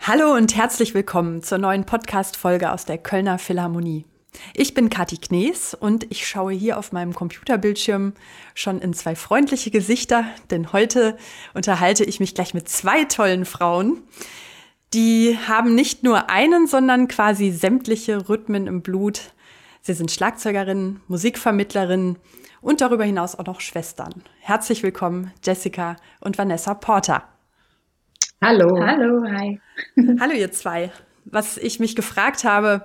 Hallo und herzlich willkommen zur neuen Podcast-Folge aus der Kölner Philharmonie. Ich bin Kathi Knees und ich schaue hier auf meinem Computerbildschirm schon in zwei freundliche Gesichter, denn heute unterhalte ich mich gleich mit zwei tollen Frauen. Die haben nicht nur einen, sondern quasi sämtliche Rhythmen im Blut. Sie sind Schlagzeugerinnen, Musikvermittlerinnen und darüber hinaus auch noch Schwestern. Herzlich willkommen, Jessica und Vanessa Porter. Hallo. Hallo, hi. Hallo ihr zwei. Was ich mich gefragt habe,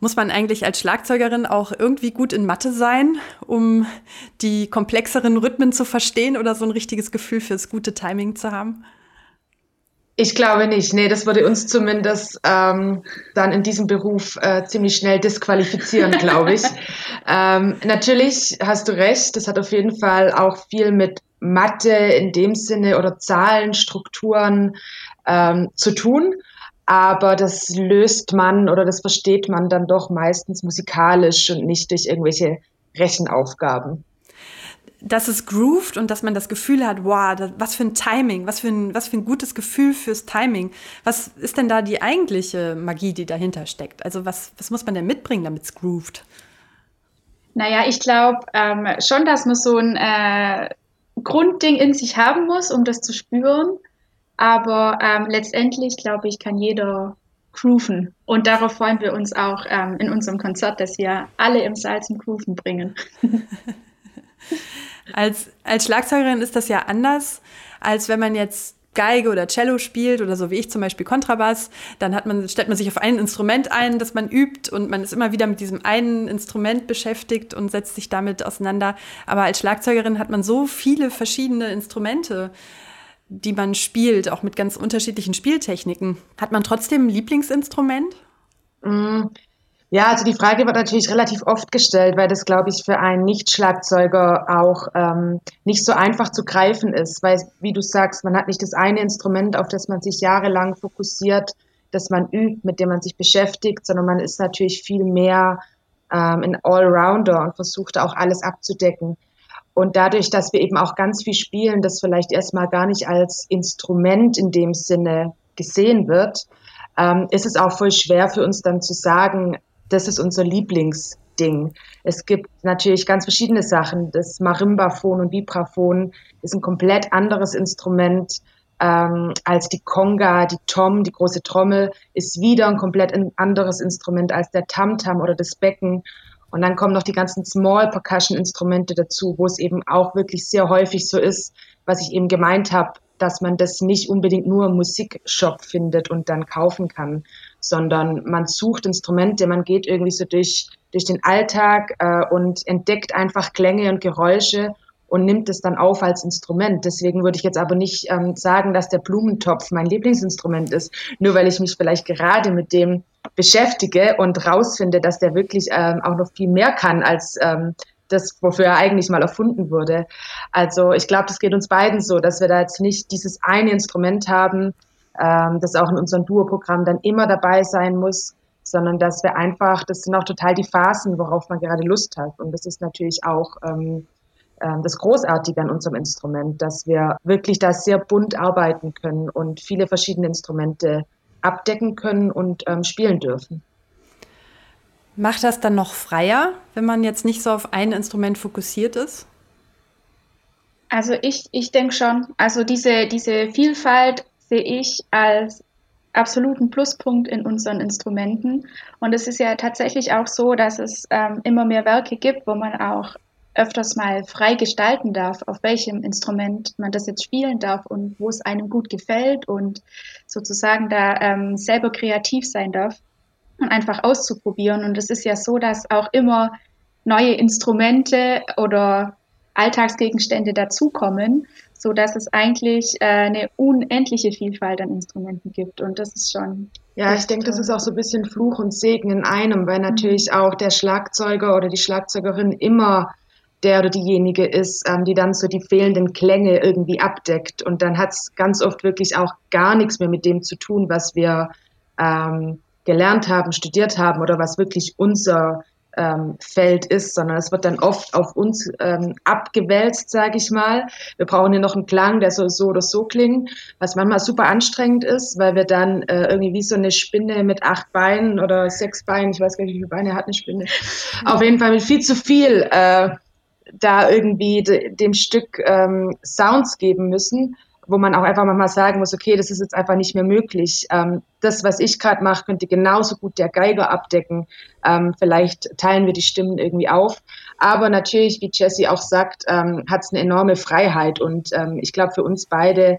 muss man eigentlich als Schlagzeugerin auch irgendwie gut in Mathe sein, um die komplexeren Rhythmen zu verstehen oder so ein richtiges Gefühl fürs gute Timing zu haben? Ich glaube nicht. Nee, das würde uns zumindest ähm, dann in diesem Beruf äh, ziemlich schnell disqualifizieren, glaube ich. ähm, natürlich hast du recht, das hat auf jeden Fall auch viel mit Mathe in dem Sinne oder Zahlen, Strukturen ähm, zu tun. Aber das löst man oder das versteht man dann doch meistens musikalisch und nicht durch irgendwelche Rechenaufgaben. Dass es grooved und dass man das Gefühl hat, wow, was für ein Timing, was für ein, was für ein gutes Gefühl fürs Timing. Was ist denn da die eigentliche Magie, die dahinter steckt? Also was, was muss man denn mitbringen, damit es grooved? Naja, ich glaube ähm, schon, dass man so ein äh, Grundding in sich haben muss, um das zu spüren. Aber ähm, letztendlich, glaube ich, kann jeder grooven. Und darauf freuen wir uns auch ähm, in unserem Konzert, dass wir alle im Saal zum Grooven bringen. als, als Schlagzeugerin ist das ja anders, als wenn man jetzt Geige oder Cello spielt oder so wie ich zum Beispiel Kontrabass, dann hat man, stellt man sich auf ein Instrument ein, das man übt und man ist immer wieder mit diesem einen Instrument beschäftigt und setzt sich damit auseinander. Aber als Schlagzeugerin hat man so viele verschiedene Instrumente, die man spielt, auch mit ganz unterschiedlichen Spieltechniken. Hat man trotzdem ein Lieblingsinstrument? Mm, ja, also die Frage wird natürlich relativ oft gestellt, weil das, glaube ich, für einen Nicht-Schlagzeuger auch ähm, nicht so einfach zu greifen ist, weil, wie du sagst, man hat nicht das eine Instrument, auf das man sich jahrelang fokussiert, das man übt, mit dem man sich beschäftigt, sondern man ist natürlich viel mehr ähm, ein Allrounder und versucht auch alles abzudecken. Und dadurch, dass wir eben auch ganz viel spielen, das vielleicht erstmal gar nicht als Instrument in dem Sinne gesehen wird, ähm, ist es auch voll schwer für uns dann zu sagen, das ist unser Lieblingsding. Es gibt natürlich ganz verschiedene Sachen. Das Marimbaphon und Vibraphon ist ein komplett anderes Instrument ähm, als die Conga, die Tom, die große Trommel, ist wieder ein komplett anderes Instrument als der Tamtam oder das Becken. Und dann kommen noch die ganzen Small Percussion Instrumente dazu, wo es eben auch wirklich sehr häufig so ist, was ich eben gemeint habe, dass man das nicht unbedingt nur im Musikshop findet und dann kaufen kann, sondern man sucht Instrumente, man geht irgendwie so durch, durch den Alltag äh, und entdeckt einfach Klänge und Geräusche und nimmt es dann auf als Instrument. Deswegen würde ich jetzt aber nicht ähm, sagen, dass der Blumentopf mein Lieblingsinstrument ist, nur weil ich mich vielleicht gerade mit dem beschäftige und rausfinde, dass der wirklich ähm, auch noch viel mehr kann als ähm, das, wofür er eigentlich mal erfunden wurde. Also ich glaube, das geht uns beiden so, dass wir da jetzt nicht dieses eine Instrument haben, ähm, das auch in unserem Duo-Programm dann immer dabei sein muss, sondern dass wir einfach, das sind auch total die Phasen, worauf man gerade Lust hat. Und das ist natürlich auch ähm, äh, das Großartige an unserem Instrument, dass wir wirklich da sehr bunt arbeiten können und viele verschiedene Instrumente abdecken können und ähm, spielen dürfen. Macht das dann noch freier, wenn man jetzt nicht so auf ein Instrument fokussiert ist? Also ich, ich denke schon. Also diese, diese Vielfalt sehe ich als absoluten Pluspunkt in unseren Instrumenten. Und es ist ja tatsächlich auch so, dass es ähm, immer mehr Werke gibt, wo man auch öfters mal frei gestalten darf, auf welchem Instrument man das jetzt spielen darf und wo es einem gut gefällt und sozusagen da ähm, selber kreativ sein darf und einfach auszuprobieren. Und es ist ja so, dass auch immer neue Instrumente oder Alltagsgegenstände dazukommen, so dass es eigentlich äh, eine unendliche Vielfalt an Instrumenten gibt. Und das ist schon. Ja, ich denke, das ist auch so ein bisschen Fluch und Segen in einem, weil natürlich mhm. auch der Schlagzeuger oder die Schlagzeugerin immer der oder diejenige ist, ähm, die dann so die fehlenden Klänge irgendwie abdeckt. Und dann hat es ganz oft wirklich auch gar nichts mehr mit dem zu tun, was wir ähm, gelernt haben, studiert haben oder was wirklich unser ähm, Feld ist, sondern es wird dann oft auf uns ähm, abgewälzt, sage ich mal. Wir brauchen hier noch einen Klang, der soll so oder so klingen, was manchmal super anstrengend ist, weil wir dann äh, irgendwie wie so eine Spinne mit acht Beinen oder sechs Beinen, ich weiß gar nicht, wie viele Beine hat eine Spinne, auf jeden Fall mit viel zu viel äh, da irgendwie de, dem Stück ähm, Sounds geben müssen wo man auch einfach mal sagen muss, okay, das ist jetzt einfach nicht mehr möglich. Ähm, das, was ich gerade mache, könnte genauso gut der Geiger abdecken. Ähm, vielleicht teilen wir die Stimmen irgendwie auf. Aber natürlich, wie Jesse auch sagt, ähm, hat es eine enorme Freiheit. Und ähm, ich glaube, für uns beide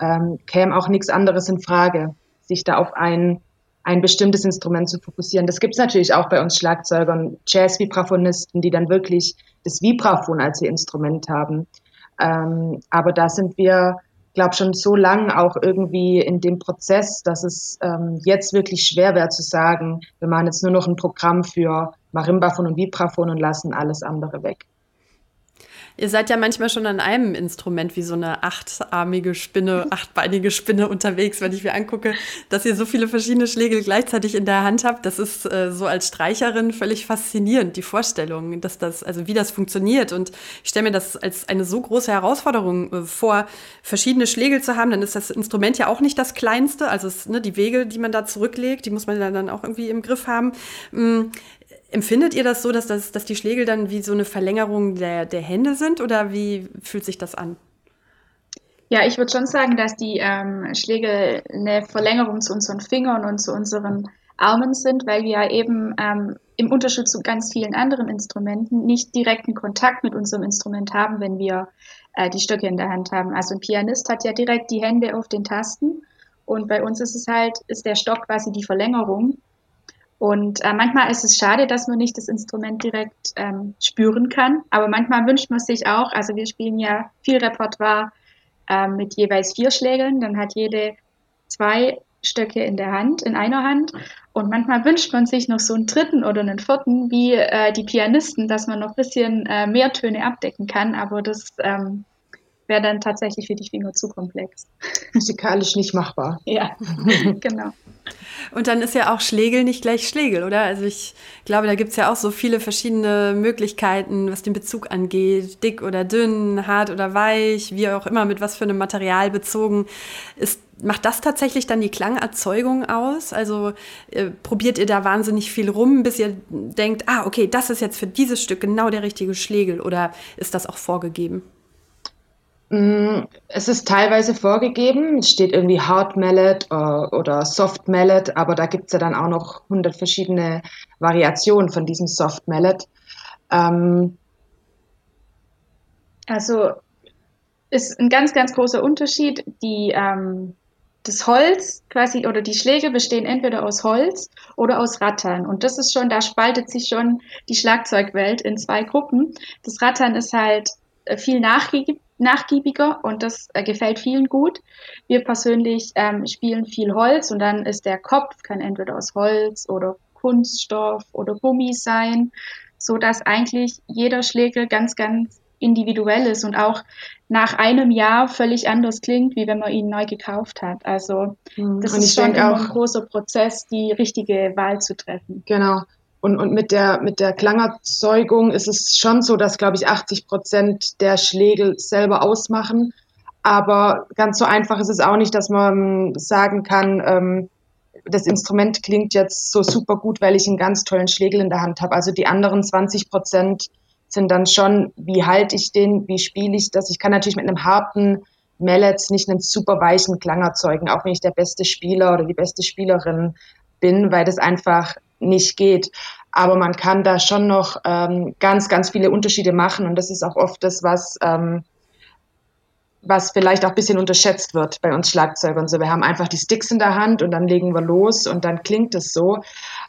ähm, käme auch nichts anderes in Frage, sich da auf ein, ein bestimmtes Instrument zu fokussieren. Das gibt es natürlich auch bei uns Schlagzeugern, Jazz-Vibraphonisten, die dann wirklich das Vibraphon als ihr Instrument haben. Ähm, aber da sind wir glaube schon so lang auch irgendwie in dem Prozess, dass es ähm, jetzt wirklich schwer wäre zu sagen, wir machen jetzt nur noch ein Programm für Marimbafon und Vibraphon und lassen alles andere weg. Ihr seid ja manchmal schon an einem Instrument wie so eine achtarmige Spinne, achtbeinige Spinne unterwegs, wenn ich mir angucke, dass ihr so viele verschiedene Schlägel gleichzeitig in der Hand habt. Das ist äh, so als Streicherin völlig faszinierend, die Vorstellung, dass das, also wie das funktioniert. Und ich stelle mir das als eine so große Herausforderung äh, vor, verschiedene Schlägel zu haben. Dann ist das Instrument ja auch nicht das kleinste. Also es, ne, die Wege, die man da zurücklegt, die muss man dann auch irgendwie im Griff haben. Empfindet ihr das so, dass, das, dass die Schlägel dann wie so eine Verlängerung der, der Hände sind oder wie fühlt sich das an? Ja, ich würde schon sagen, dass die ähm, Schlägel eine Verlängerung zu unseren Fingern und zu unseren Armen sind, weil wir ja eben ähm, im Unterschied zu ganz vielen anderen Instrumenten nicht direkten Kontakt mit unserem Instrument haben, wenn wir äh, die Stöcke in der Hand haben. Also ein Pianist hat ja direkt die Hände auf den Tasten und bei uns ist es halt, ist der Stock quasi die Verlängerung und äh, manchmal ist es schade, dass man nicht das Instrument direkt ähm, spüren kann. Aber manchmal wünscht man sich auch, also wir spielen ja viel Repertoire äh, mit jeweils vier Schlägeln. Dann hat jede zwei Stöcke in der Hand, in einer Hand. Und manchmal wünscht man sich noch so einen dritten oder einen vierten, wie äh, die Pianisten, dass man noch ein bisschen äh, mehr Töne abdecken kann. Aber das ähm, wäre dann tatsächlich für die Finger zu komplex. Musikalisch nicht machbar. Ja, genau. Und dann ist ja auch Schlegel nicht gleich Schlegel, oder? Also ich glaube, da gibt es ja auch so viele verschiedene Möglichkeiten, was den Bezug angeht. Dick oder dünn, hart oder weich, wie auch immer, mit was für einem Material bezogen. Ist, macht das tatsächlich dann die Klangerzeugung aus? Also äh, probiert ihr da wahnsinnig viel rum, bis ihr denkt, ah, okay, das ist jetzt für dieses Stück genau der richtige Schlegel oder ist das auch vorgegeben? Mm, es ist teilweise vorgegeben, es steht irgendwie Hard Mallet oder, äh, oder Soft Mallet, aber da gibt es ja dann auch noch hundert verschiedene Variationen von diesem Soft Mallet. Ähm, also ist ein ganz, ganz großer Unterschied. Die, ähm, das Holz quasi oder die Schläge bestehen entweder aus Holz oder aus Rattern. Und das ist schon, da spaltet sich schon die Schlagzeugwelt in zwei Gruppen. Das Rattern ist halt äh, viel nachgiebig nachgiebiger und das äh, gefällt vielen gut. Wir persönlich ähm, spielen viel Holz und dann ist der Kopf, kann entweder aus Holz oder Kunststoff oder Gummi sein, so dass eigentlich jeder Schlägel ganz, ganz individuell ist und auch nach einem Jahr völlig anders klingt, wie wenn man ihn neu gekauft hat. Also mhm. das ist schon auch, ein großer Prozess, die richtige Wahl zu treffen. Genau. Und, und mit der, mit der Klangerzeugung ist es schon so, dass, glaube ich, 80 Prozent der Schlägel selber ausmachen. Aber ganz so einfach ist es auch nicht, dass man sagen kann, ähm, das Instrument klingt jetzt so super gut, weil ich einen ganz tollen Schlägel in der Hand habe. Also die anderen 20 Prozent sind dann schon, wie halte ich den, wie spiele ich das. Ich kann natürlich mit einem harten Mallet nicht einen super weichen Klang erzeugen, auch wenn ich der beste Spieler oder die beste Spielerin bin, weil das einfach nicht geht. Aber man kann da schon noch ähm, ganz, ganz viele Unterschiede machen und das ist auch oft das, was, ähm, was vielleicht auch ein bisschen unterschätzt wird bei uns Schlagzeugern. So, wir haben einfach die Sticks in der Hand und dann legen wir los und dann klingt es so.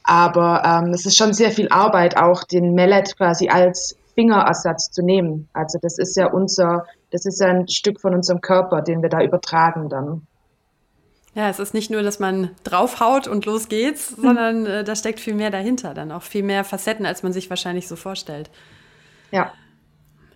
Aber ähm, es ist schon sehr viel Arbeit, auch den Mallet quasi als Fingerersatz zu nehmen. Also das ist ja unser, das ist ja ein Stück von unserem Körper, den wir da übertragen dann. Ja, es ist nicht nur, dass man draufhaut und los geht's, mhm. sondern äh, da steckt viel mehr dahinter, dann auch viel mehr Facetten, als man sich wahrscheinlich so vorstellt. Ja.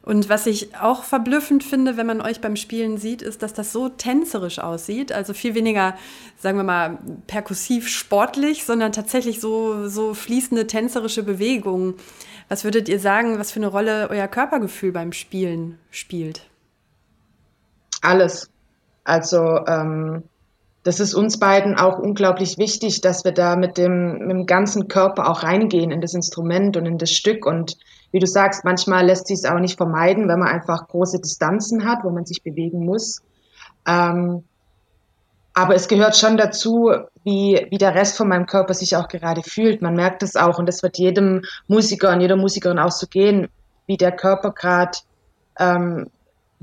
Und was ich auch verblüffend finde, wenn man euch beim Spielen sieht, ist, dass das so tänzerisch aussieht. Also viel weniger, sagen wir mal, perkussiv sportlich, sondern tatsächlich so, so fließende tänzerische Bewegungen. Was würdet ihr sagen, was für eine Rolle euer Körpergefühl beim Spielen spielt? Alles. Also ähm, das ist uns beiden auch unglaublich wichtig, dass wir da mit dem, mit dem ganzen Körper auch reingehen in das Instrument und in das Stück. Und wie du sagst, manchmal lässt sich es auch nicht vermeiden, wenn man einfach große Distanzen hat, wo man sich bewegen muss. Ähm, aber es gehört schon dazu, wie, wie der Rest von meinem Körper sich auch gerade fühlt. Man merkt es auch und das wird jedem Musiker und jeder Musikerin auch so gehen, wie der Körper gerade, ähm,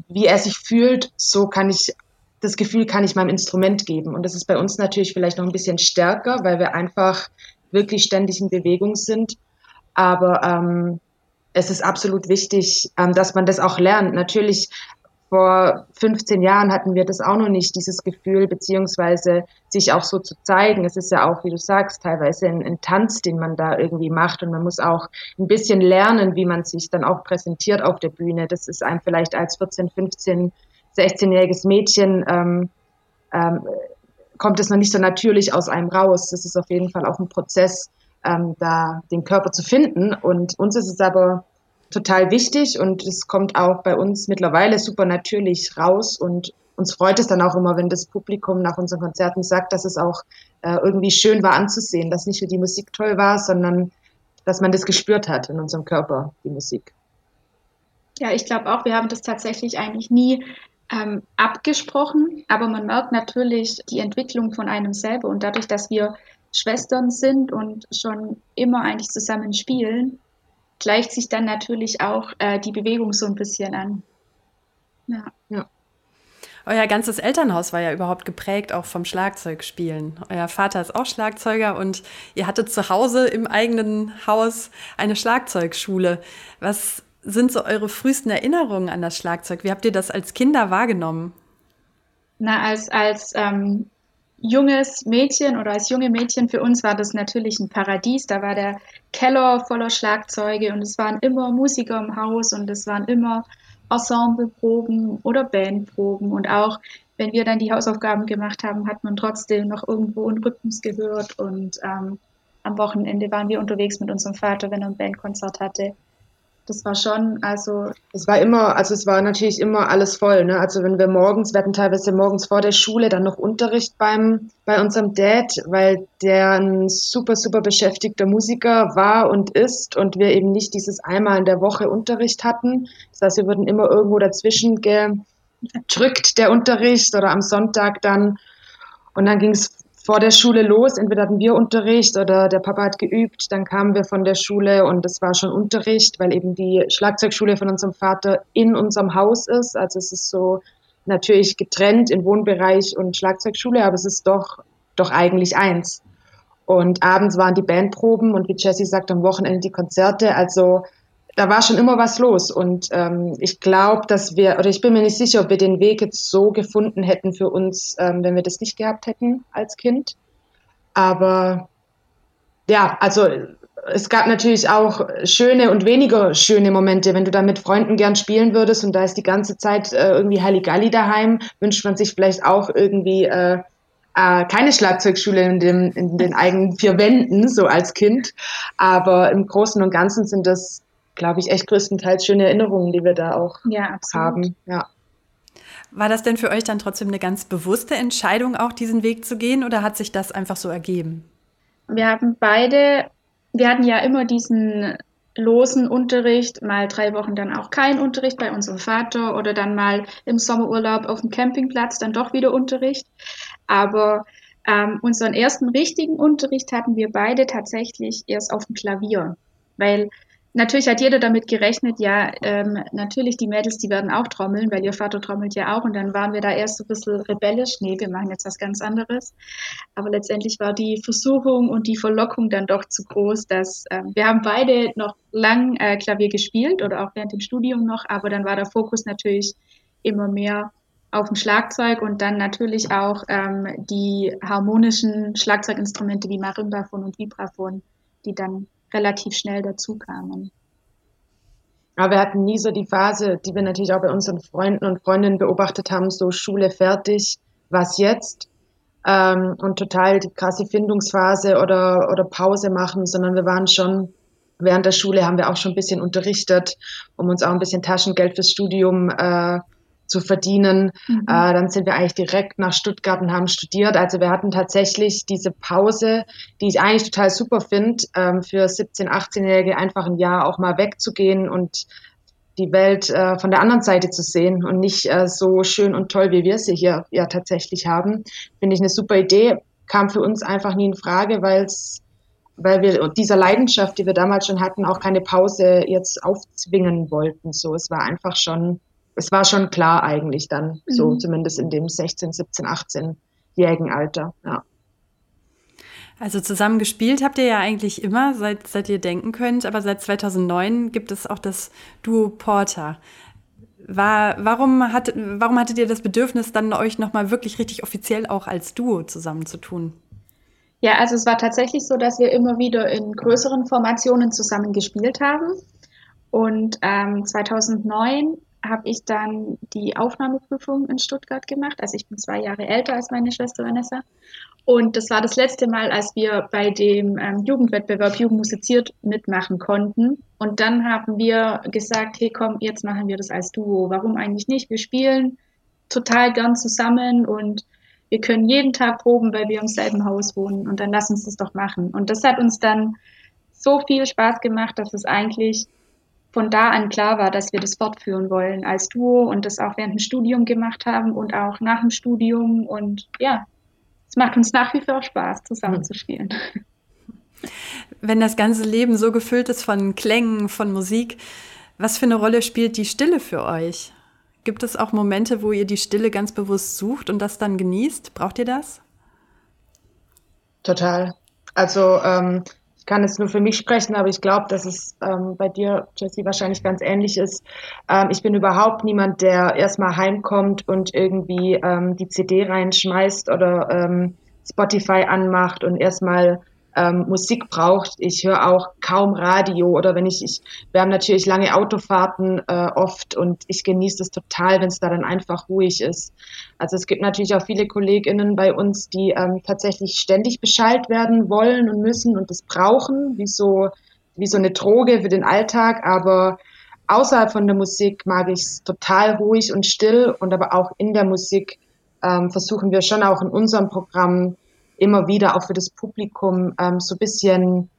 wie er sich fühlt, so kann ich das Gefühl kann ich meinem Instrument geben. Und das ist bei uns natürlich vielleicht noch ein bisschen stärker, weil wir einfach wirklich ständig in Bewegung sind. Aber ähm, es ist absolut wichtig, ähm, dass man das auch lernt. Natürlich vor 15 Jahren hatten wir das auch noch nicht, dieses Gefühl, beziehungsweise sich auch so zu zeigen. Es ist ja auch, wie du sagst, teilweise ein, ein, Tanz, den man da irgendwie macht und man muss auch ein bisschen lernen, wie man sich dann auch präsentiert auf der Bühne. Das ist einem vielleicht als 14, 15 16-jähriges Mädchen ähm, ähm, kommt es noch nicht so natürlich aus einem raus. Das ist auf jeden Fall auch ein Prozess, ähm, da den Körper zu finden. Und uns ist es aber total wichtig und es kommt auch bei uns mittlerweile super natürlich raus und uns freut es dann auch immer, wenn das Publikum nach unseren Konzerten sagt, dass es auch äh, irgendwie schön war anzusehen, dass nicht nur die Musik toll war, sondern dass man das gespürt hat in unserem Körper, die Musik. Ja, ich glaube auch, wir haben das tatsächlich eigentlich nie ähm, abgesprochen, aber man merkt natürlich die Entwicklung von einem selber und dadurch, dass wir Schwestern sind und schon immer eigentlich zusammen spielen, gleicht sich dann natürlich auch äh, die Bewegung so ein bisschen an. Ja. ja. Euer ganzes Elternhaus war ja überhaupt geprägt auch vom Schlagzeugspielen. Euer Vater ist auch Schlagzeuger und ihr hattet zu Hause im eigenen Haus eine Schlagzeugschule. Was sind so eure frühesten Erinnerungen an das Schlagzeug? Wie habt ihr das als Kinder wahrgenommen? Na, als, als ähm, junges Mädchen oder als junge Mädchen für uns war das natürlich ein Paradies. Da war der Keller voller Schlagzeuge und es waren immer Musiker im Haus und es waren immer Ensembleproben oder Bandproben und auch wenn wir dann die Hausaufgaben gemacht haben, hat man trotzdem noch irgendwo einen Rhythmus gehört und ähm, am Wochenende waren wir unterwegs mit unserem Vater, wenn er ein Bandkonzert hatte das war schon, also. Es war immer, also es war natürlich immer alles voll, ne? Also wenn wir morgens, wir hatten teilweise morgens vor der Schule dann noch Unterricht beim, bei unserem Dad, weil der ein super, super beschäftigter Musiker war und ist und wir eben nicht dieses einmal in der Woche Unterricht hatten. Das heißt, wir wurden immer irgendwo dazwischen gedrückt, der Unterricht oder am Sonntag dann. Und dann ging es vor der Schule los. Entweder hatten wir Unterricht oder der Papa hat geübt. Dann kamen wir von der Schule und es war schon Unterricht, weil eben die Schlagzeugschule von unserem Vater in unserem Haus ist. Also es ist so natürlich getrennt in Wohnbereich und Schlagzeugschule, aber es ist doch, doch eigentlich eins. Und abends waren die Bandproben und wie Jessie sagt, am Wochenende die Konzerte. Also da war schon immer was los. Und ähm, ich glaube, dass wir, oder ich bin mir nicht sicher, ob wir den Weg jetzt so gefunden hätten für uns, ähm, wenn wir das nicht gehabt hätten als Kind. Aber ja, also es gab natürlich auch schöne und weniger schöne Momente. Wenn du da mit Freunden gern spielen würdest und da ist die ganze Zeit äh, irgendwie Halligalli daheim, wünscht man sich vielleicht auch irgendwie äh, äh, keine Schlagzeugschule in, dem, in den eigenen vier Wänden, so als Kind. Aber im Großen und Ganzen sind das glaube ich, echt größtenteils schöne Erinnerungen, die wir da auch ja, haben. Ja. War das denn für euch dann trotzdem eine ganz bewusste Entscheidung, auch diesen Weg zu gehen, oder hat sich das einfach so ergeben? Wir haben beide, wir hatten ja immer diesen losen Unterricht, mal drei Wochen dann auch kein Unterricht bei unserem Vater oder dann mal im Sommerurlaub auf dem Campingplatz dann doch wieder Unterricht. Aber ähm, unseren ersten richtigen Unterricht hatten wir beide tatsächlich erst auf dem Klavier, weil Natürlich hat jeder damit gerechnet, ja, ähm, natürlich die Mädels, die werden auch trommeln, weil ihr Vater trommelt ja auch. Und dann waren wir da erst so ein bisschen rebellisch. Nee, wir machen jetzt was ganz anderes. Aber letztendlich war die Versuchung und die Verlockung dann doch zu groß, dass ähm, wir haben beide noch lang äh, Klavier gespielt oder auch während dem Studium noch, aber dann war der Fokus natürlich immer mehr auf dem Schlagzeug und dann natürlich auch ähm, die harmonischen Schlagzeuginstrumente wie Marimbaphon und Vibraphon, die dann relativ schnell dazu kamen. Aber wir hatten nie so die Phase, die wir natürlich auch bei unseren Freunden und Freundinnen beobachtet haben, so Schule fertig, was jetzt? Ähm, und total die krasse Findungsphase oder, oder Pause machen, sondern wir waren schon, während der Schule haben wir auch schon ein bisschen unterrichtet, um uns auch ein bisschen Taschengeld fürs Studium äh, zu verdienen. Mhm. Äh, dann sind wir eigentlich direkt nach Stuttgart und haben studiert. Also wir hatten tatsächlich diese Pause, die ich eigentlich total super finde, ähm, für 17-, 18-Jährige einfach ein Jahr auch mal wegzugehen und die Welt äh, von der anderen Seite zu sehen und nicht äh, so schön und toll, wie wir sie hier ja tatsächlich haben. Finde ich eine super Idee. Kam für uns einfach nie in Frage, weil es weil wir dieser Leidenschaft, die wir damals schon hatten, auch keine Pause jetzt aufzwingen wollten. So, es war einfach schon es war schon klar eigentlich dann, mhm. so zumindest in dem 16, 17, 18-jährigen Alter, ja. Also zusammen gespielt habt ihr ja eigentlich immer, seit, seit ihr denken könnt, aber seit 2009 gibt es auch das Duo Porter. War, warum, hat, warum hattet ihr das Bedürfnis, dann euch nochmal wirklich richtig offiziell auch als Duo zusammenzutun? Ja, also es war tatsächlich so, dass wir immer wieder in größeren Formationen zusammen gespielt haben. Und ähm, 2009 habe ich dann die Aufnahmeprüfung in Stuttgart gemacht. Also ich bin zwei Jahre älter als meine Schwester Vanessa. Und das war das letzte Mal, als wir bei dem ähm, Jugendwettbewerb Jugend musiziert mitmachen konnten. Und dann haben wir gesagt, hey komm, jetzt machen wir das als Duo. Warum eigentlich nicht? Wir spielen total gern zusammen und wir können jeden Tag proben, weil wir im selben Haus wohnen. Und dann lass uns das doch machen. Und das hat uns dann so viel Spaß gemacht, dass es eigentlich von da an klar war, dass wir das fortführen wollen als Duo und das auch während dem Studium gemacht haben und auch nach dem Studium. Und ja, es macht uns nach wie vor Spaß, zusammen zu spielen. Wenn das ganze Leben so gefüllt ist von Klängen, von Musik, was für eine Rolle spielt die Stille für euch? Gibt es auch Momente, wo ihr die Stille ganz bewusst sucht und das dann genießt? Braucht ihr das? Total. Also ähm, kann jetzt nur für mich sprechen, aber ich glaube, dass es ähm, bei dir, Jessie, wahrscheinlich ganz ähnlich ist. Ähm, ich bin überhaupt niemand, der erstmal heimkommt und irgendwie ähm, die CD reinschmeißt oder ähm, Spotify anmacht und erstmal ähm, Musik braucht. Ich höre auch kaum Radio oder wenn ich, ich wir haben natürlich lange Autofahrten äh, oft und ich genieße es total, wenn es da dann einfach ruhig ist. Also es gibt natürlich auch viele KollegInnen bei uns, die ähm, tatsächlich ständig Bescheid werden wollen und müssen und das brauchen, wie so, wie so eine Droge für den Alltag, aber außerhalb von der Musik mag ich es total ruhig und still und aber auch in der Musik ähm, versuchen wir schon auch in unserem Programm immer wieder auch für das Publikum ähm, so ein bisschen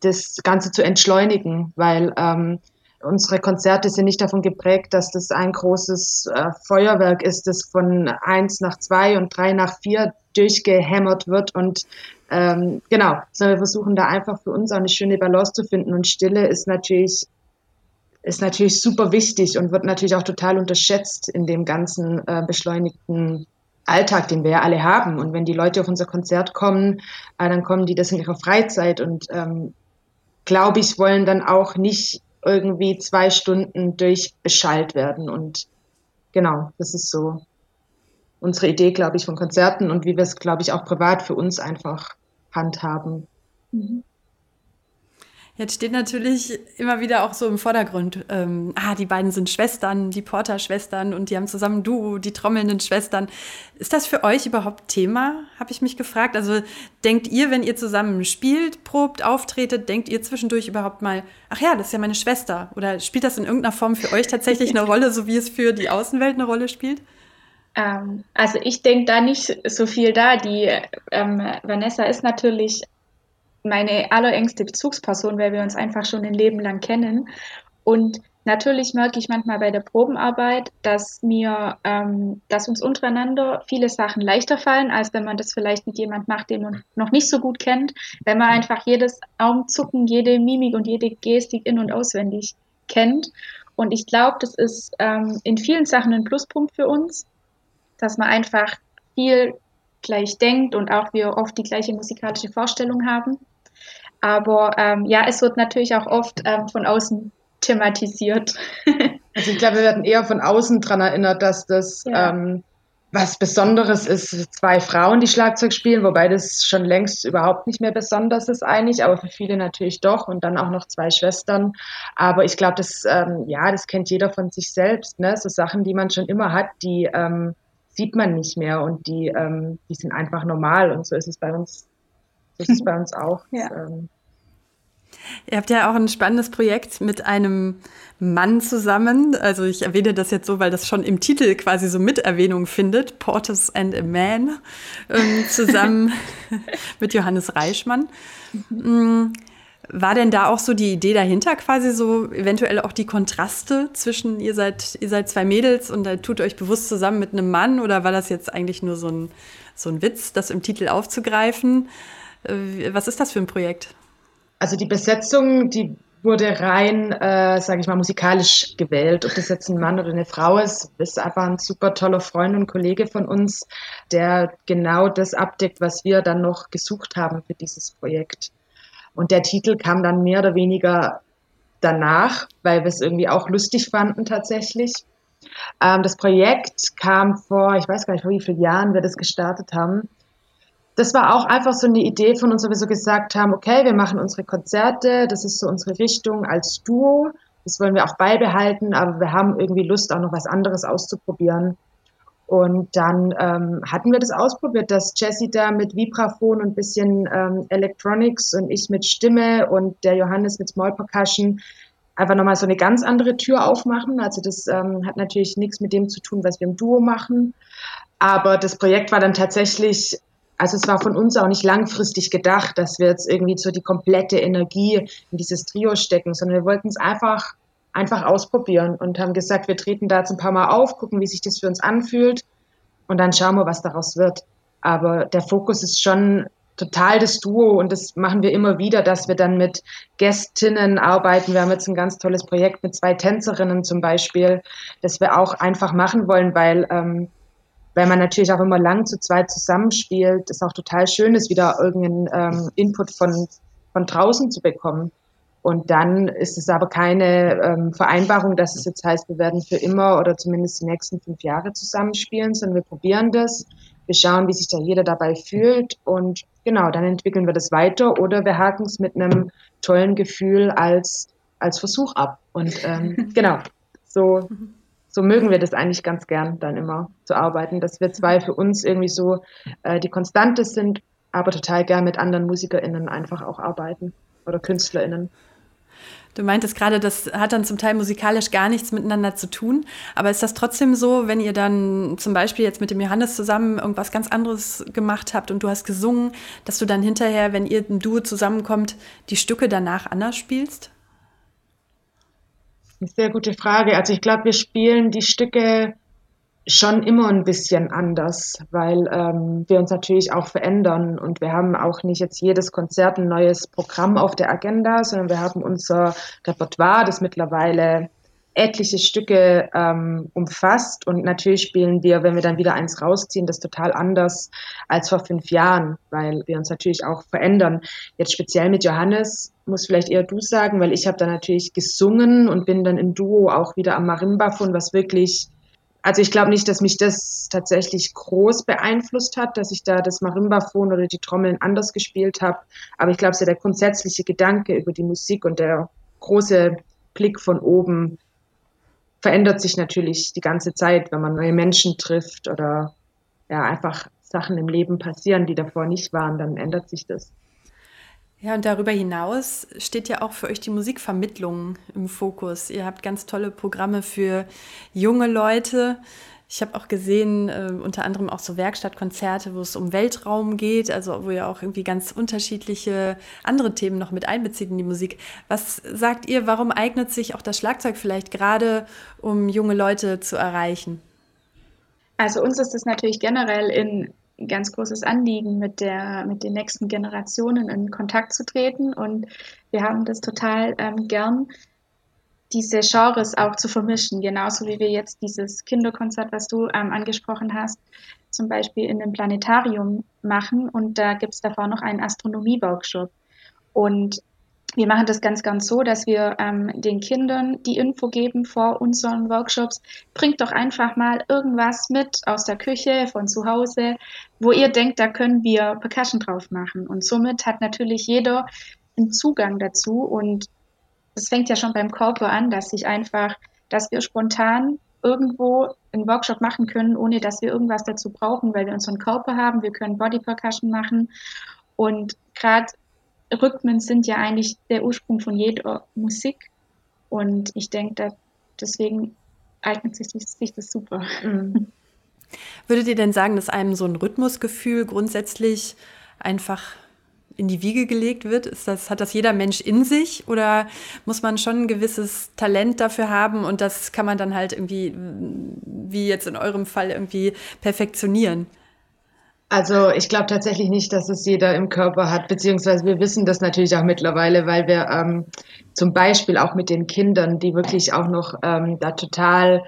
das Ganze zu entschleunigen, weil ähm, unsere Konzerte sind nicht davon geprägt, dass das ein großes äh, Feuerwerk ist, das von eins nach zwei und drei nach vier durchgehämmert wird und ähm, genau, sondern wir versuchen da einfach für uns auch eine schöne Balance zu finden und Stille ist natürlich ist natürlich super wichtig und wird natürlich auch total unterschätzt in dem ganzen äh, beschleunigten Alltag, den wir ja alle haben. Und wenn die Leute auf unser Konzert kommen, äh, dann kommen die das in ihrer Freizeit und ähm, glaube ich, wollen dann auch nicht irgendwie zwei Stunden durchbeschallt werden. Und genau, das ist so unsere Idee, glaube ich, von Konzerten und wie wir es, glaube ich, auch privat für uns einfach handhaben. Mhm. Jetzt steht natürlich immer wieder auch so im Vordergrund, ähm, ah, die beiden sind Schwestern, die Porter-Schwestern und die haben zusammen Duo, die trommelnden Schwestern. Ist das für euch überhaupt Thema, habe ich mich gefragt. Also denkt ihr, wenn ihr zusammen spielt, probt, auftretet, denkt ihr zwischendurch überhaupt mal, ach ja, das ist ja meine Schwester? Oder spielt das in irgendeiner Form für euch tatsächlich eine Rolle, so wie es für die Außenwelt eine Rolle spielt? Ähm, also ich denke da nicht so viel da. Die ähm, Vanessa ist natürlich meine allerengste Bezugsperson, weil wir uns einfach schon ein Leben lang kennen. Und natürlich merke ich manchmal bei der Probenarbeit, dass mir, ähm, dass uns untereinander viele Sachen leichter fallen, als wenn man das vielleicht mit jemand macht, den man noch nicht so gut kennt, wenn man einfach jedes Augenzucken, jede Mimik und jede Gestik in- und auswendig kennt. Und ich glaube, das ist ähm, in vielen Sachen ein Pluspunkt für uns, dass man einfach viel gleich denkt und auch wir oft die gleiche musikalische Vorstellung haben. Aber ähm, ja, es wird natürlich auch oft ähm, von außen thematisiert. also ich glaube, wir werden eher von außen daran erinnert, dass das ja. ähm, was Besonderes ist, zwei Frauen, die Schlagzeug spielen, wobei das schon längst überhaupt nicht mehr besonders ist eigentlich, aber für viele natürlich doch und dann auch noch zwei Schwestern. Aber ich glaube, das, ähm, ja, das kennt jeder von sich selbst, ne? So Sachen, die man schon immer hat, die ähm, sieht man nicht mehr und die, ähm, die sind einfach normal und so ist es bei uns, so ist es bei uns auch. ja. Das, ähm, Ihr habt ja auch ein spannendes Projekt mit einem Mann zusammen. Also ich erwähne das jetzt so, weil das schon im Titel quasi so Miterwähnung findet. Portus and a Man ähm, zusammen mit Johannes Reichmann. Mhm. War denn da auch so die Idee dahinter, quasi so eventuell auch die Kontraste zwischen ihr seid, ihr seid zwei Mädels und da tut euch bewusst zusammen mit einem Mann oder war das jetzt eigentlich nur so ein, so ein Witz, das im Titel aufzugreifen? Äh, was ist das für ein Projekt? Also die Besetzung, die wurde rein, äh, sage ich mal, musikalisch gewählt. Ob das jetzt ein Mann oder eine Frau ist, ist einfach ein super toller Freund und Kollege von uns, der genau das abdeckt, was wir dann noch gesucht haben für dieses Projekt. Und der Titel kam dann mehr oder weniger danach, weil wir es irgendwie auch lustig fanden tatsächlich. Ähm, das Projekt kam vor, ich weiß gar nicht, vor wie vielen Jahren wir das gestartet haben das war auch einfach so eine Idee von uns, wo wir so gesagt haben, okay, wir machen unsere Konzerte, das ist so unsere Richtung als Duo, das wollen wir auch beibehalten, aber wir haben irgendwie Lust, auch noch was anderes auszuprobieren. Und dann ähm, hatten wir das ausprobiert, dass Jessie da mit Vibraphon und bisschen ähm, Electronics und ich mit Stimme und der Johannes mit Small Percussion einfach nochmal so eine ganz andere Tür aufmachen. Also das ähm, hat natürlich nichts mit dem zu tun, was wir im Duo machen. Aber das Projekt war dann tatsächlich also es war von uns auch nicht langfristig gedacht, dass wir jetzt irgendwie so die komplette Energie in dieses Trio stecken, sondern wir wollten es einfach, einfach ausprobieren und haben gesagt, wir treten da jetzt ein paar Mal auf, gucken, wie sich das für uns anfühlt und dann schauen wir, was daraus wird. Aber der Fokus ist schon total das Duo und das machen wir immer wieder, dass wir dann mit Gästinnen arbeiten. Wir haben jetzt ein ganz tolles Projekt mit zwei Tänzerinnen zum Beispiel, das wir auch einfach machen wollen, weil ähm, weil man natürlich auch immer lang zu zweit zusammenspielt, ist auch total schön ist, wieder irgendeinen ähm, Input von, von draußen zu bekommen. Und dann ist es aber keine ähm, Vereinbarung, dass es jetzt heißt, wir werden für immer oder zumindest die nächsten fünf Jahre zusammenspielen, sondern wir probieren das. Wir schauen, wie sich da jeder dabei fühlt und genau, dann entwickeln wir das weiter oder wir haken es mit einem tollen Gefühl als, als Versuch ab. Und ähm, genau, so so mögen wir das eigentlich ganz gern, dann immer zu arbeiten, dass wir zwei für uns irgendwie so äh, die Konstante sind, aber total gern mit anderen MusikerInnen einfach auch arbeiten oder KünstlerInnen. Du meintest gerade, das hat dann zum Teil musikalisch gar nichts miteinander zu tun. Aber ist das trotzdem so, wenn ihr dann zum Beispiel jetzt mit dem Johannes zusammen irgendwas ganz anderes gemacht habt und du hast gesungen, dass du dann hinterher, wenn ihr ein Duo zusammenkommt, die Stücke danach anders spielst? Eine sehr gute Frage. Also ich glaube, wir spielen die Stücke schon immer ein bisschen anders, weil ähm, wir uns natürlich auch verändern und wir haben auch nicht jetzt jedes Konzert ein neues Programm auf der Agenda, sondern wir haben unser Repertoire, das mittlerweile etliche Stücke ähm, umfasst und natürlich spielen wir, wenn wir dann wieder eins rausziehen, das total anders als vor fünf Jahren, weil wir uns natürlich auch verändern. Jetzt speziell mit Johannes muss vielleicht eher du sagen, weil ich habe da natürlich gesungen und bin dann im Duo auch wieder am Marimbafon, was wirklich also ich glaube nicht, dass mich das tatsächlich groß beeinflusst hat, dass ich da das Marimbafon oder die Trommeln anders gespielt habe. Aber ich glaube, so der grundsätzliche Gedanke über die Musik und der große Blick von oben verändert sich natürlich die ganze Zeit, wenn man neue Menschen trifft oder ja, einfach Sachen im Leben passieren, die davor nicht waren, dann ändert sich das. Ja, und darüber hinaus steht ja auch für euch die Musikvermittlung im Fokus. Ihr habt ganz tolle Programme für junge Leute. Ich habe auch gesehen, äh, unter anderem auch so Werkstattkonzerte, wo es um Weltraum geht, also wo ihr auch irgendwie ganz unterschiedliche andere Themen noch mit einbezieht in die Musik. Was sagt ihr, warum eignet sich auch das Schlagzeug vielleicht gerade, um junge Leute zu erreichen? Also uns ist es natürlich generell in ein ganz großes Anliegen, mit, der, mit den nächsten Generationen in Kontakt zu treten. Und wir haben das total ähm, gern, diese Genres auch zu vermischen. Genauso wie wir jetzt dieses Kinderkonzert, was du ähm, angesprochen hast, zum Beispiel in einem Planetarium machen. Und da gibt es davor noch einen Astronomie-Workshop. Und wir machen das ganz, ganz so, dass wir ähm, den Kindern die Info geben vor unseren Workshops. Bringt doch einfach mal irgendwas mit aus der Küche, von zu Hause, wo ihr denkt, da können wir Percussion drauf machen. Und somit hat natürlich jeder einen Zugang dazu. Und das fängt ja schon beim Körper an, dass sich einfach, dass wir spontan irgendwo einen Workshop machen können, ohne dass wir irgendwas dazu brauchen, weil wir unseren Körper haben. Wir können Body Percussion machen. Und gerade Rhythmen sind ja eigentlich der Ursprung von jeder Musik. Und ich denke, deswegen eignet sich, sich das super. Mhm. Würdet ihr denn sagen, dass einem so ein Rhythmusgefühl grundsätzlich einfach in die Wiege gelegt wird? Ist das, hat das jeder Mensch in sich oder muss man schon ein gewisses Talent dafür haben und das kann man dann halt irgendwie, wie jetzt in eurem Fall, irgendwie perfektionieren? Also ich glaube tatsächlich nicht, dass es jeder im Körper hat, beziehungsweise wir wissen das natürlich auch mittlerweile, weil wir ähm, zum Beispiel auch mit den Kindern, die wirklich auch noch ähm, da total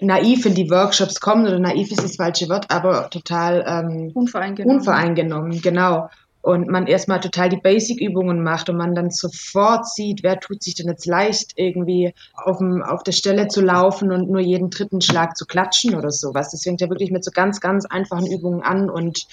naiv in die Workshops kommen, oder naiv ist das falsche Wort, aber total ähm, unvoreingenommen. unvoreingenommen, genau und man erstmal total die Basic-Übungen macht und man dann sofort sieht, wer tut sich denn jetzt leicht, irgendwie auf, dem, auf der Stelle zu laufen und nur jeden dritten Schlag zu klatschen oder sowas. Das fängt ja wirklich mit so ganz, ganz einfachen Übungen an. Und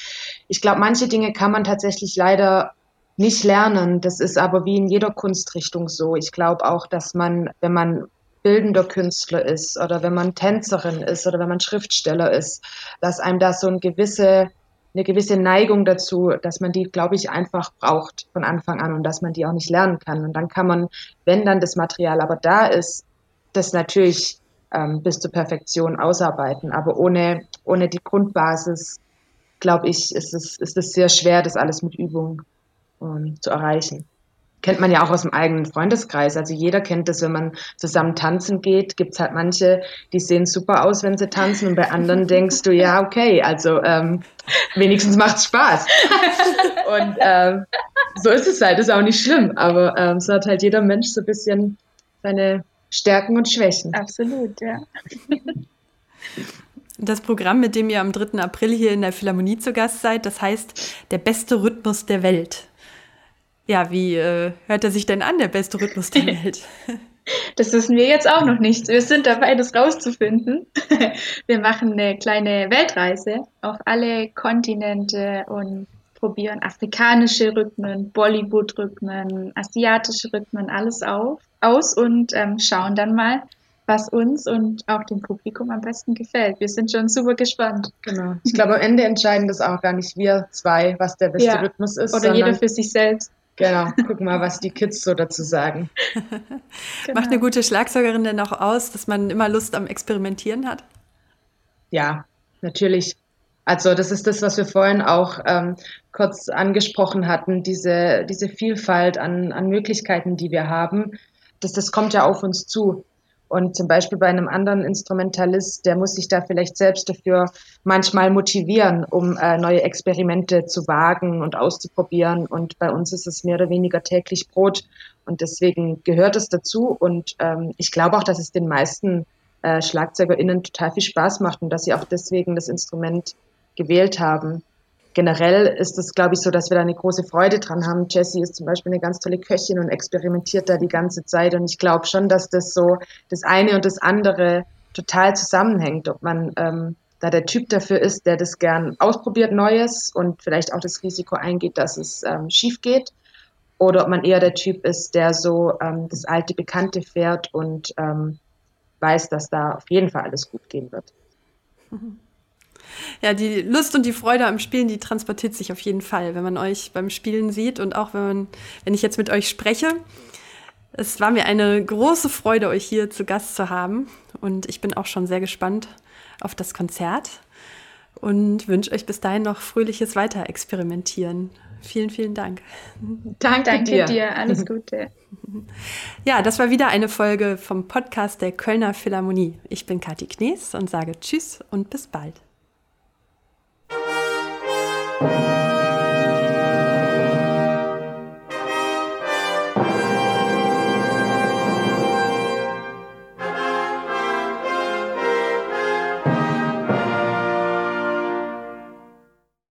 ich glaube, manche Dinge kann man tatsächlich leider nicht lernen. Das ist aber wie in jeder Kunstrichtung so. Ich glaube auch, dass man, wenn man bildender Künstler ist oder wenn man Tänzerin ist oder wenn man Schriftsteller ist, dass einem da so ein gewisse eine gewisse Neigung dazu, dass man die, glaube ich, einfach braucht von Anfang an und dass man die auch nicht lernen kann. Und dann kann man, wenn dann das Material aber da ist, das natürlich ähm, bis zur Perfektion ausarbeiten. Aber ohne, ohne die Grundbasis, glaube ich, ist es, ist es sehr schwer, das alles mit Übung ähm, zu erreichen kennt man ja auch aus dem eigenen Freundeskreis. Also jeder kennt das, wenn man zusammen tanzen geht, gibt's halt manche, die sehen super aus, wenn sie tanzen und bei anderen denkst du, ja, okay, also ähm, wenigstens macht's Spaß. und ähm, so ist es halt, ist auch nicht schlimm, aber ähm, so hat halt jeder Mensch so ein bisschen seine Stärken und Schwächen. Absolut, ja. Das Programm, mit dem ihr am 3. April hier in der Philharmonie zu Gast seid, das heißt Der beste Rhythmus der Welt. Ja, wie äh, hört er sich denn an, der beste Rhythmus der Welt? Das wissen wir jetzt auch noch nicht. Wir sind dabei, das rauszufinden. Wir machen eine kleine Weltreise auf alle Kontinente und probieren afrikanische Rhythmen, Bollywood-Rhythmen, asiatische Rhythmen, alles auf, aus und ähm, schauen dann mal, was uns und auch dem Publikum am besten gefällt. Wir sind schon super gespannt. Genau. Ich glaube, am Ende entscheiden das auch gar nicht wir zwei, was der beste ja. Rhythmus ist. Oder jeder für sich selbst. Genau, guck mal, was die Kids so dazu sagen. genau. Macht eine gute Schlagzeugerin denn auch aus, dass man immer Lust am Experimentieren hat? Ja, natürlich. Also das ist das, was wir vorhin auch ähm, kurz angesprochen hatten, diese, diese Vielfalt an, an Möglichkeiten, die wir haben. Das, das kommt ja auf uns zu. Und zum Beispiel bei einem anderen Instrumentalist, der muss sich da vielleicht selbst dafür manchmal motivieren, um äh, neue Experimente zu wagen und auszuprobieren. Und bei uns ist es mehr oder weniger täglich Brot. Und deswegen gehört es dazu. Und ähm, ich glaube auch, dass es den meisten äh, SchlagzeugerInnen total viel Spaß macht und dass sie auch deswegen das Instrument gewählt haben generell ist es, glaube ich, so, dass wir da eine große Freude dran haben. Jessie ist zum Beispiel eine ganz tolle Köchin und experimentiert da die ganze Zeit. Und ich glaube schon, dass das so das eine und das andere total zusammenhängt, ob man ähm, da der Typ dafür ist, der das gern ausprobiert, Neues und vielleicht auch das Risiko eingeht, dass es ähm, schief geht. Oder ob man eher der Typ ist, der so ähm, das alte Bekannte fährt und ähm, weiß, dass da auf jeden Fall alles gut gehen wird. Mhm. Ja, die Lust und die Freude am Spielen, die transportiert sich auf jeden Fall, wenn man euch beim Spielen sieht und auch wenn, man, wenn ich jetzt mit euch spreche. Es war mir eine große Freude, euch hier zu Gast zu haben und ich bin auch schon sehr gespannt auf das Konzert und wünsche euch bis dahin noch fröhliches Weiterexperimentieren. Vielen, vielen Dank. Danke, Danke dir. dir. Alles Gute. Ja, das war wieder eine Folge vom Podcast der Kölner Philharmonie. Ich bin Kathi Knees und sage Tschüss und bis bald. Thank you.